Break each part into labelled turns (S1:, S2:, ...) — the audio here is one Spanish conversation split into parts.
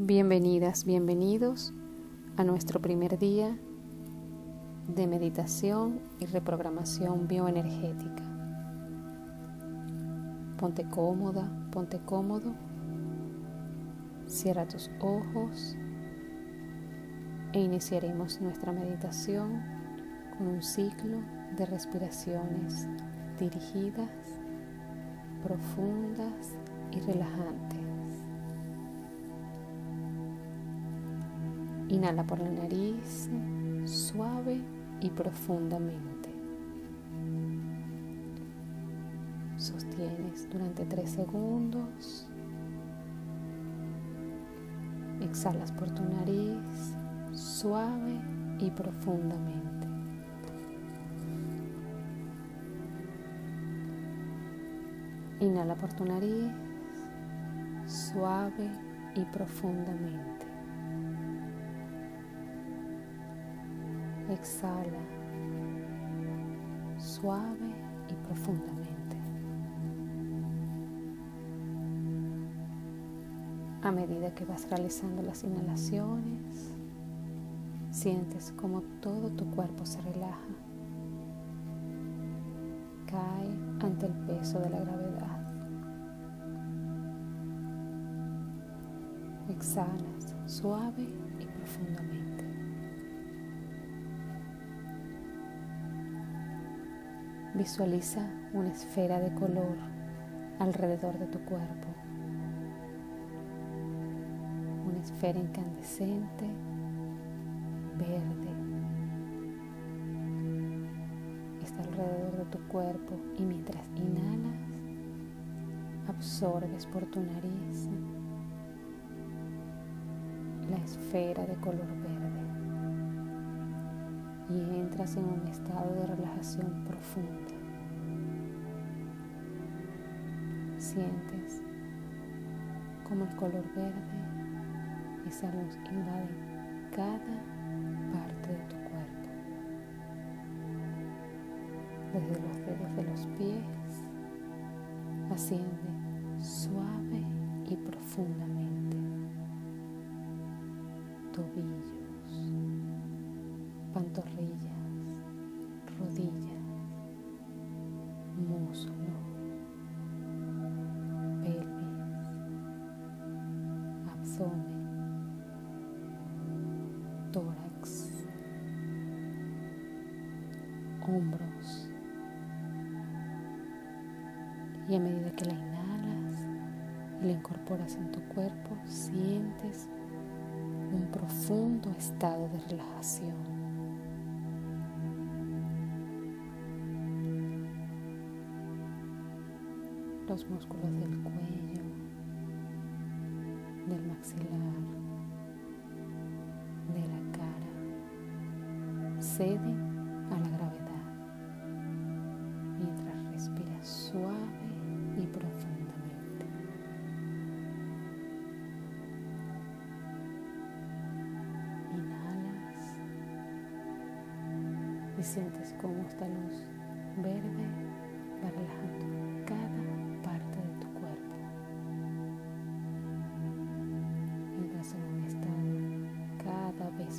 S1: Bienvenidas, bienvenidos a nuestro primer día de meditación y reprogramación bioenergética. Ponte cómoda, ponte cómodo, cierra tus ojos e iniciaremos nuestra meditación con un ciclo de respiraciones dirigidas, profundas y relajantes. Inhala por la nariz, suave y profundamente. Sostienes durante tres segundos. Exhalas por tu nariz, suave y profundamente. Inhala por tu nariz, suave y profundamente. Exhala suave y profundamente. A medida que vas realizando las inhalaciones, sientes como todo tu cuerpo se relaja, cae ante el peso de la gravedad. Exhalas suave y profundamente. Visualiza una esfera de color alrededor de tu cuerpo. Una esfera incandescente, verde. Está alrededor de tu cuerpo y mientras inhalas, absorbes por tu nariz la esfera de color verde y entras en un estado de relajación profunda. Sientes como el color verde, esa luz invade cada parte de tu cuerpo, desde los dedos de los pies, asciende suave y profundamente, tobillo pantorrillas, rodillas, muslo, pelvis, abdomen, tórax, hombros. Y a medida que la inhalas y la incorporas en tu cuerpo, sientes un profundo estado de relajación. Los músculos del cuello, del maxilar, de la cara, ceden a la gravedad mientras respiras suave y profundamente. Inhalas y sientes cómo esta luz verde va relajando cada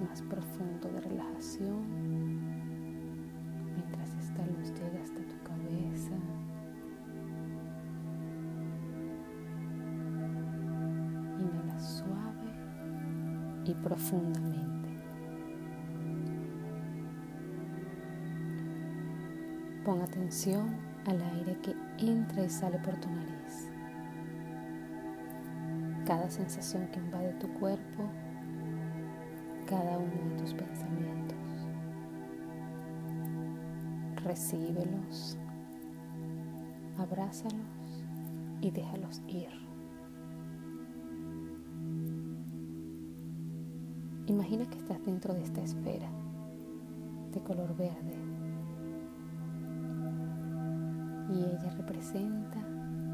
S1: más profundo de relajación mientras esta luz llega hasta tu cabeza. Inhala suave y profundamente. Pon atención al aire que entra y sale por tu nariz. Cada sensación que invade tu cuerpo cada uno de tus pensamientos. Recíbelos, abrázalos y déjalos ir. Imagina que estás dentro de esta esfera de color verde y ella representa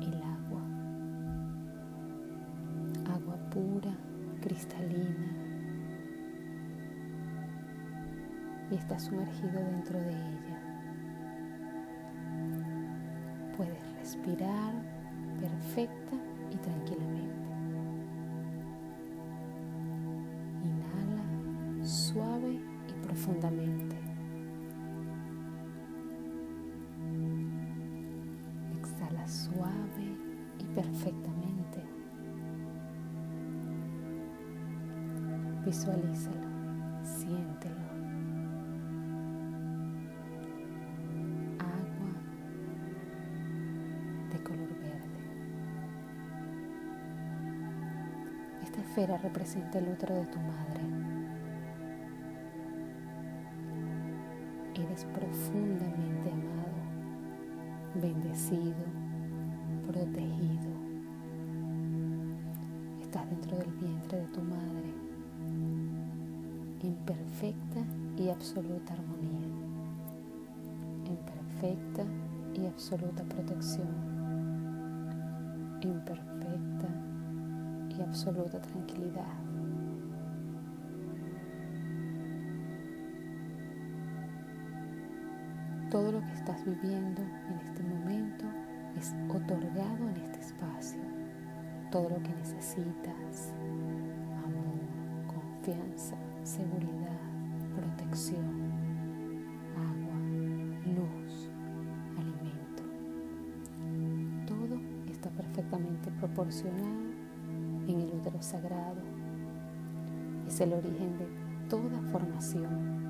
S1: el agua, agua pura, cristalina, y estás sumergido dentro de ella. Puedes respirar perfecta y tranquilamente. suave y profundamente. Exhala suave y perfectamente. Visualízalo, Esta esfera representa el útero de tu madre. Eres profundamente amado, bendecido, protegido. Estás dentro del vientre de tu madre en perfecta y absoluta armonía, en perfecta y absoluta protección, en perfecta absoluta tranquilidad. Todo lo que estás viviendo en este momento es otorgado en este espacio. Todo lo que necesitas, amor, confianza, seguridad, protección, agua, luz, alimento. Todo está perfectamente proporcionado sagrado. Es el origen de toda formación.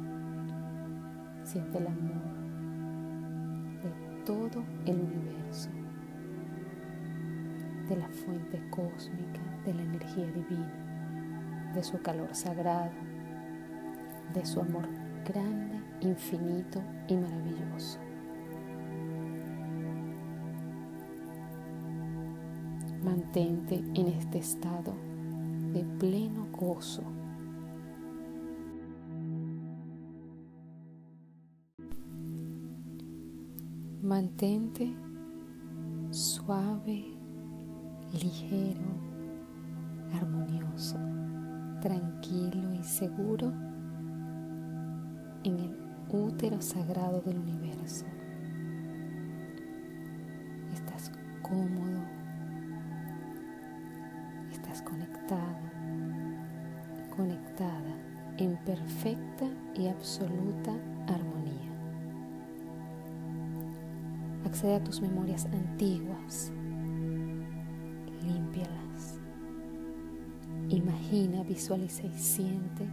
S1: Siente el amor de todo el universo, de la fuente cósmica, de la energía divina, de su calor sagrado de su amor grande, infinito y maravilloso. Mantente en este estado de pleno gozo. Mantente suave, ligero, armonioso, tranquilo y seguro en el útero sagrado del universo. Estás cómodo, estás conectado, conectada en perfecta y absoluta armonía. Accede a tus memorias antiguas, límpialas. Imagina, visualiza y siente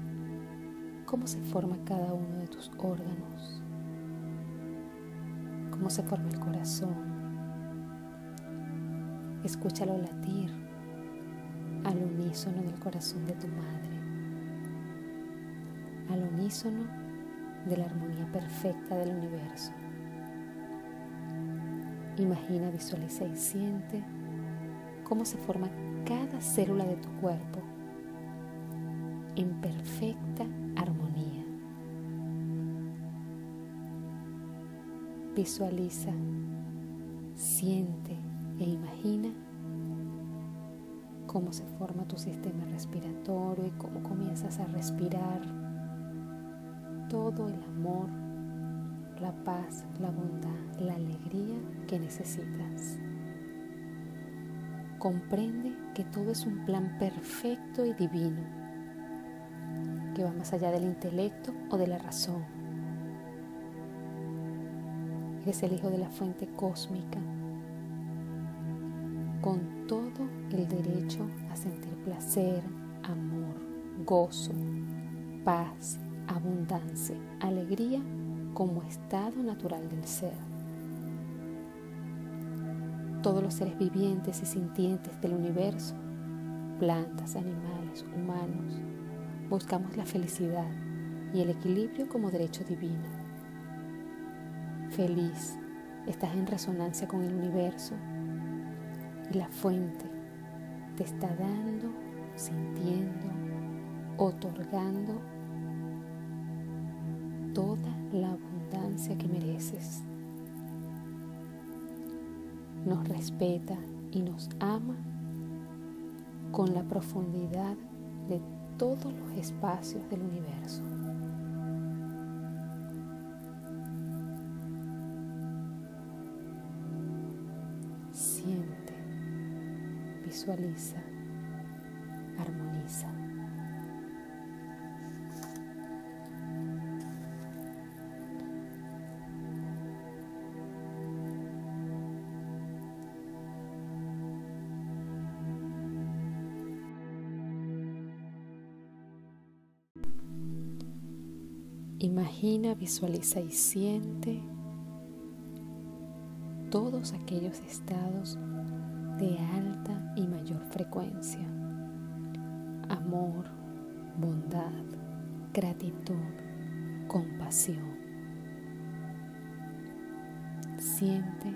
S1: cómo se forma cada uno de tus órganos, cómo se forma el corazón. Escúchalo latir al unísono del corazón de tu madre, al unísono de la armonía perfecta del universo. Imagina, visualiza y siente cómo se forma cada célula de tu cuerpo en perfecta armonía. Visualiza, siente e imagina cómo se forma tu sistema respiratorio y cómo comienzas a respirar todo el amor, la paz, la bondad, la alegría que necesitas. Comprende que todo es un plan perfecto y divino que va más allá del intelecto o de la razón. Eres el hijo de la fuente cósmica, con todo el derecho a sentir placer, amor, gozo, paz, abundancia, alegría como estado natural del ser. Todos los seres vivientes y sintientes del universo, plantas, animales, humanos, buscamos la felicidad y el equilibrio como derecho divino. Feliz, estás en resonancia con el universo y la fuente te está dando, sintiendo, otorgando toda la abundancia que mereces. Nos respeta y nos ama con la profundidad de todos los espacios del universo. visualiza, armoniza. Imagina, visualiza y siente todos aquellos estados de alta y mayor frecuencia. Amor, bondad, gratitud, compasión. Siente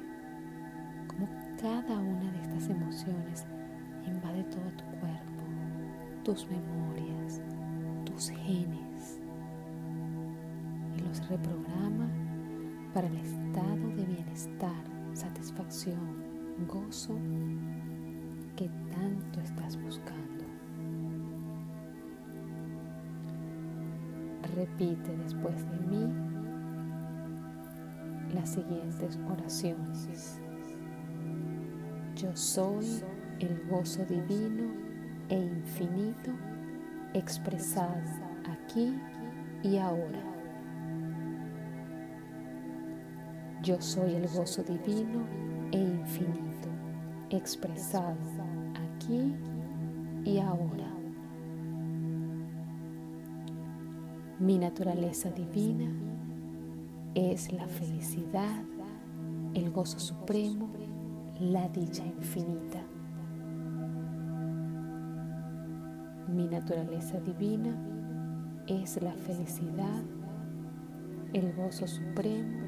S1: como cada una de estas emociones invade todo tu cuerpo, tus memorias, tus genes y los reprograma para el estado de bienestar, satisfacción, gozo que tanto estás buscando. Repite después de mí las siguientes oraciones. Yo soy el gozo divino e infinito expresado aquí y ahora. Yo soy el gozo divino e infinito expresado aquí y ahora. Mi naturaleza divina es la felicidad, el gozo supremo, la dicha infinita. Mi naturaleza divina es la felicidad, el gozo supremo,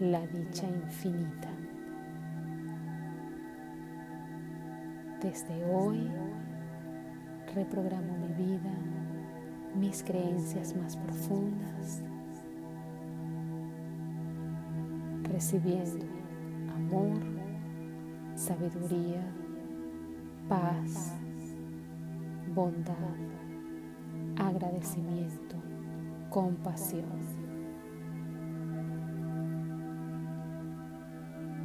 S1: la dicha infinita. Desde hoy reprogramo mi vida, mis creencias más profundas, recibiendo amor, sabiduría, paz, bondad, agradecimiento, compasión.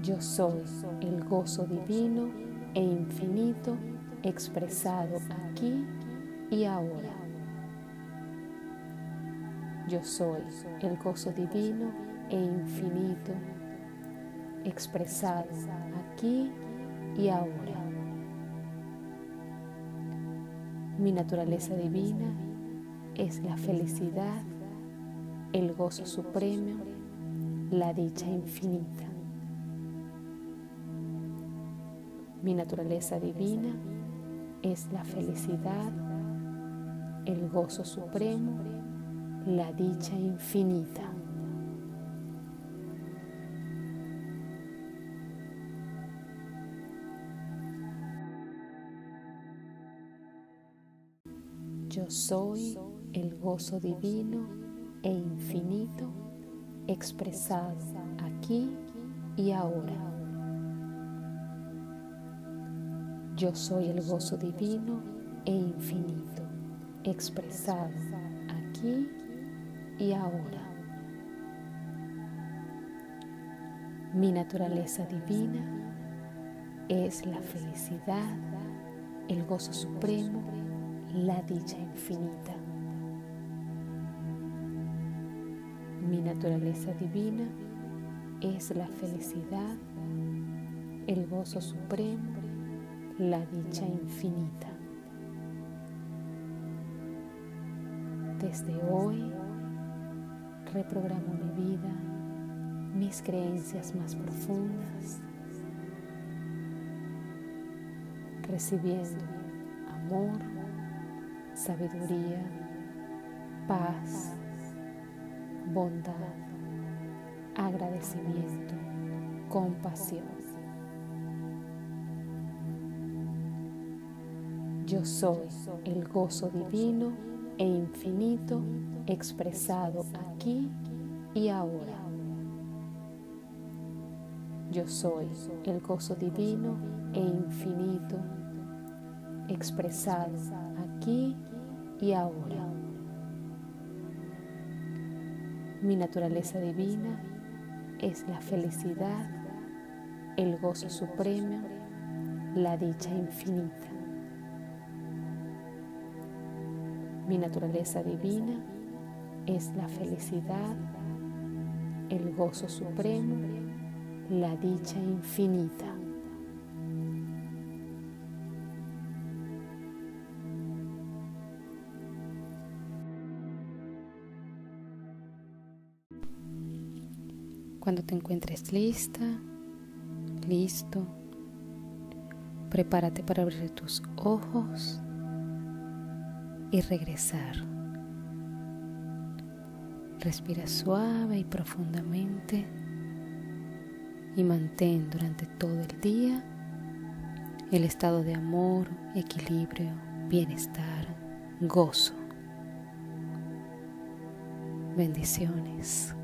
S1: Yo soy el gozo divino e infinito expresado aquí y ahora. Yo soy el gozo divino e infinito expresado aquí y ahora. Mi naturaleza divina es la felicidad, el gozo supremo, la dicha infinita. Mi naturaleza divina es la felicidad, el gozo supremo, la dicha infinita. Yo soy el gozo divino e infinito expresado aquí y ahora. Yo soy el gozo divino e infinito expresado aquí y ahora. Mi naturaleza divina es la felicidad, el gozo supremo la dicha infinita. Mi naturaleza divina es la felicidad, el gozo supremo, la dicha infinita. Desde hoy reprogramo mi vida, mis creencias más profundas, recibiendo amor, sabiduría, paz, bondad, agradecimiento, compasión. Yo soy el gozo divino e infinito expresado aquí y ahora. Yo soy el gozo divino e infinito expresado aquí y ahora. Mi naturaleza divina es la felicidad, el gozo supremo, la dicha infinita. Mi naturaleza divina es la felicidad, el gozo supremo, la dicha infinita. Cuando te encuentres lista, listo, prepárate para abrir tus ojos y regresar. Respira suave y profundamente y mantén durante todo el día el estado de amor, equilibrio, bienestar, gozo. Bendiciones.